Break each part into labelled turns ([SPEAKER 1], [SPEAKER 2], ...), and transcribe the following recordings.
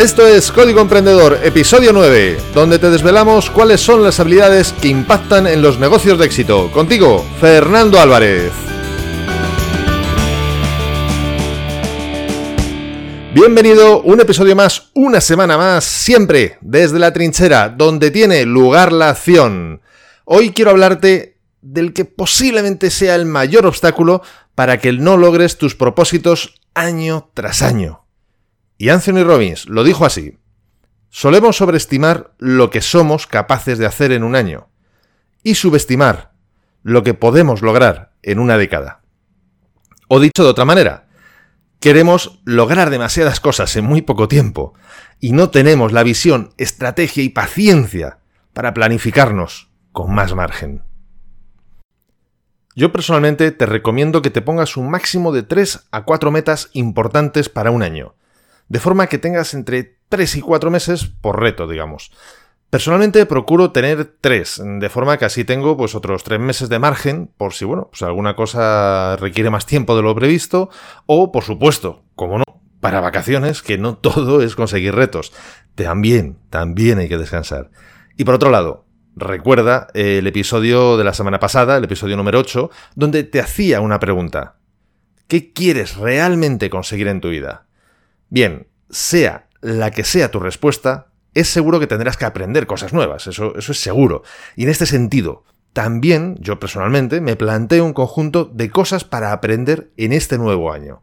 [SPEAKER 1] Esto es Código Emprendedor, episodio 9, donde te desvelamos cuáles son las habilidades que impactan en los negocios de éxito. Contigo, Fernando Álvarez. Bienvenido, un episodio más, una semana más, siempre desde la trinchera, donde tiene lugar la acción. Hoy quiero hablarte del que posiblemente sea el mayor obstáculo para que no logres tus propósitos año tras año. Y Anthony Robbins lo dijo así. Solemos sobreestimar lo que somos capaces de hacer en un año y subestimar lo que podemos lograr en una década. O dicho de otra manera, queremos lograr demasiadas cosas en muy poco tiempo y no tenemos la visión, estrategia y paciencia para planificarnos con más margen. Yo personalmente te recomiendo que te pongas un máximo de 3 a 4 metas importantes para un año de forma que tengas entre 3 y 4 meses por reto, digamos. Personalmente procuro tener 3, de forma que así tengo pues otros 3 meses de margen por si, bueno, pues alguna cosa requiere más tiempo de lo previsto o, por supuesto, como no, para vacaciones, que no todo es conseguir retos. También, también hay que descansar. Y por otro lado, recuerda el episodio de la semana pasada, el episodio número 8, donde te hacía una pregunta. ¿Qué quieres realmente conseguir en tu vida? Bien, sea la que sea tu respuesta, es seguro que tendrás que aprender cosas nuevas, eso, eso es seguro. Y en este sentido, también yo personalmente me planteo un conjunto de cosas para aprender en este nuevo año.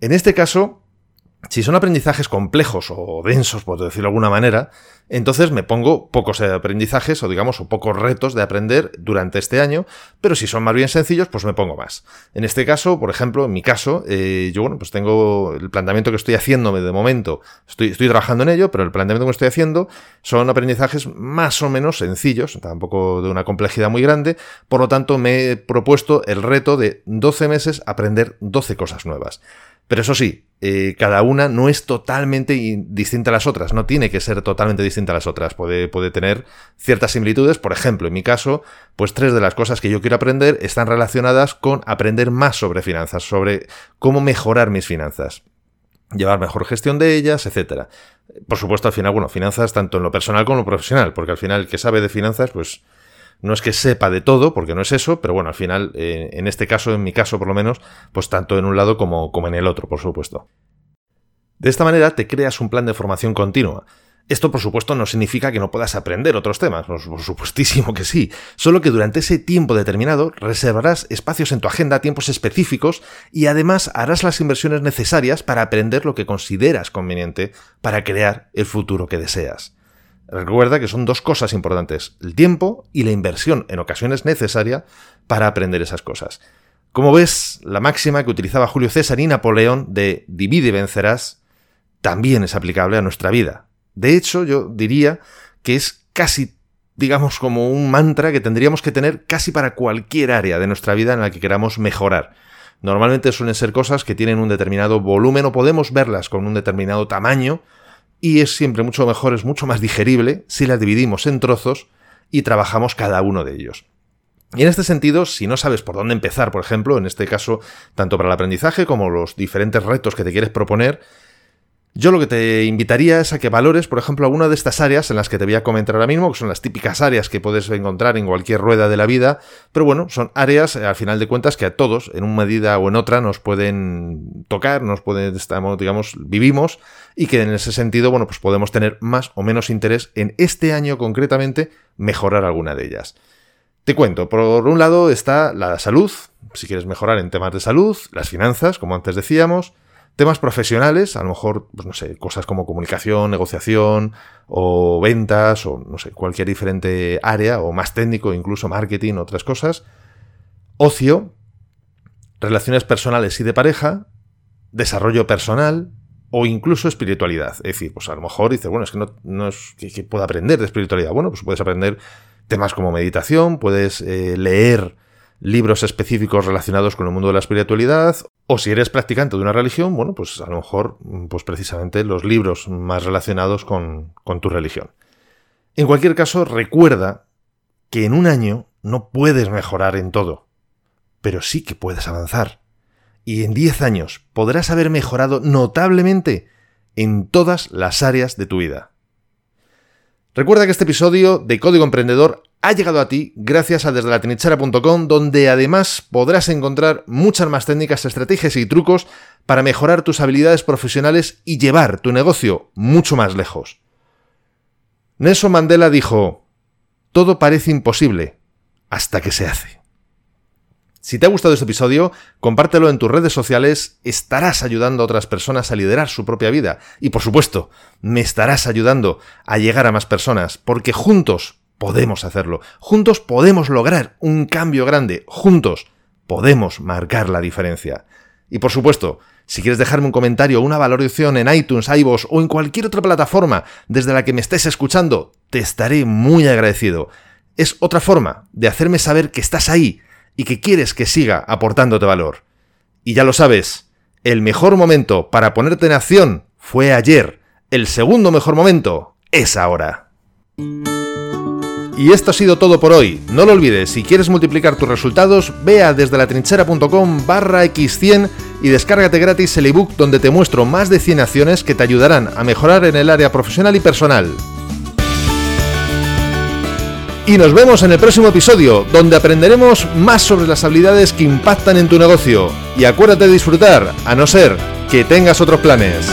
[SPEAKER 1] En este caso, si son aprendizajes complejos o densos, por decirlo de alguna manera, entonces me pongo pocos aprendizajes o digamos o pocos retos de aprender durante este año, pero si son más bien sencillos, pues me pongo más. En este caso, por ejemplo, en mi caso, eh, yo bueno, pues tengo el planteamiento que estoy haciéndome de momento, estoy, estoy trabajando en ello, pero el planteamiento que estoy haciendo son aprendizajes más o menos sencillos, tampoco de una complejidad muy grande, por lo tanto me he propuesto el reto de 12 meses aprender 12 cosas nuevas. Pero eso sí, eh, cada una no es totalmente distinta a las otras, no tiene que ser totalmente distinta a las otras, puede, puede tener ciertas similitudes. Por ejemplo, en mi caso, pues tres de las cosas que yo quiero aprender están relacionadas con aprender más sobre finanzas, sobre cómo mejorar mis finanzas llevar mejor gestión de ellas, etcétera. Por supuesto, al final, bueno, finanzas tanto en lo personal como en lo profesional, porque al final el que sabe de finanzas, pues no es que sepa de todo, porque no es eso, pero bueno, al final, eh, en este caso, en mi caso por lo menos, pues tanto en un lado como, como en el otro, por supuesto. De esta manera te creas un plan de formación continua. Esto, por supuesto, no significa que no puedas aprender otros temas, por supuestísimo que sí, solo que durante ese tiempo determinado reservarás espacios en tu agenda, tiempos específicos, y además harás las inversiones necesarias para aprender lo que consideras conveniente para crear el futuro que deseas. Recuerda que son dos cosas importantes, el tiempo y la inversión en ocasiones necesaria para aprender esas cosas. Como ves, la máxima que utilizaba Julio César y Napoleón de divide y vencerás también es aplicable a nuestra vida. De hecho, yo diría que es casi, digamos, como un mantra que tendríamos que tener casi para cualquier área de nuestra vida en la que queramos mejorar. Normalmente suelen ser cosas que tienen un determinado volumen o podemos verlas con un determinado tamaño y es siempre mucho mejor, es mucho más digerible si las dividimos en trozos y trabajamos cada uno de ellos. Y en este sentido, si no sabes por dónde empezar, por ejemplo, en este caso, tanto para el aprendizaje como los diferentes retos que te quieres proponer, yo lo que te invitaría es a que valores, por ejemplo, alguna de estas áreas en las que te voy a comentar ahora mismo, que son las típicas áreas que puedes encontrar en cualquier rueda de la vida, pero bueno, son áreas, eh, al final de cuentas, que a todos, en una medida o en otra, nos pueden tocar, nos pueden, estamos, digamos, vivimos, y que en ese sentido, bueno, pues podemos tener más o menos interés en este año concretamente mejorar alguna de ellas. Te cuento, por un lado está la salud, si quieres mejorar en temas de salud, las finanzas, como antes decíamos, Temas profesionales, a lo mejor, pues no sé, cosas como comunicación, negociación o ventas o no sé, cualquier diferente área o más técnico, incluso marketing, otras cosas. Ocio, relaciones personales y de pareja, desarrollo personal o incluso espiritualidad. Es decir, pues a lo mejor dices, bueno, es que no, es que, pueda aprender de espiritualidad. Bueno, pues puedes aprender temas como meditación, puedes eh, leer libros específicos relacionados con el mundo de la espiritualidad, o si eres practicante de una religión, bueno, pues a lo mejor, pues precisamente los libros más relacionados con, con tu religión. En cualquier caso, recuerda que en un año no puedes mejorar en todo, pero sí que puedes avanzar. Y en 10 años podrás haber mejorado notablemente en todas las áreas de tu vida. Recuerda que este episodio de Código Emprendedor ha llegado a ti gracias a desde la donde además podrás encontrar muchas más técnicas, estrategias y trucos para mejorar tus habilidades profesionales y llevar tu negocio mucho más lejos. Nelson Mandela dijo, todo parece imposible hasta que se hace. Si te ha gustado este episodio, compártelo en tus redes sociales, estarás ayudando a otras personas a liderar su propia vida y por supuesto, me estarás ayudando a llegar a más personas, porque juntos podemos hacerlo, juntos podemos lograr un cambio grande, juntos podemos marcar la diferencia. Y por supuesto, si quieres dejarme un comentario o una valoración en iTunes, iVoox o en cualquier otra plataforma desde la que me estés escuchando, te estaré muy agradecido. Es otra forma de hacerme saber que estás ahí y que quieres que siga aportándote valor. Y ya lo sabes, el mejor momento para ponerte en acción fue ayer. El segundo mejor momento es ahora. Y esto ha sido todo por hoy. No lo olvides, si quieres multiplicar tus resultados, ve a desde la trinchera.com barra x100 y descárgate gratis el ebook donde te muestro más de 100 acciones que te ayudarán a mejorar en el área profesional y personal. Y nos vemos en el próximo episodio, donde aprenderemos más sobre las habilidades que impactan en tu negocio. Y acuérdate de disfrutar, a no ser que tengas otros planes.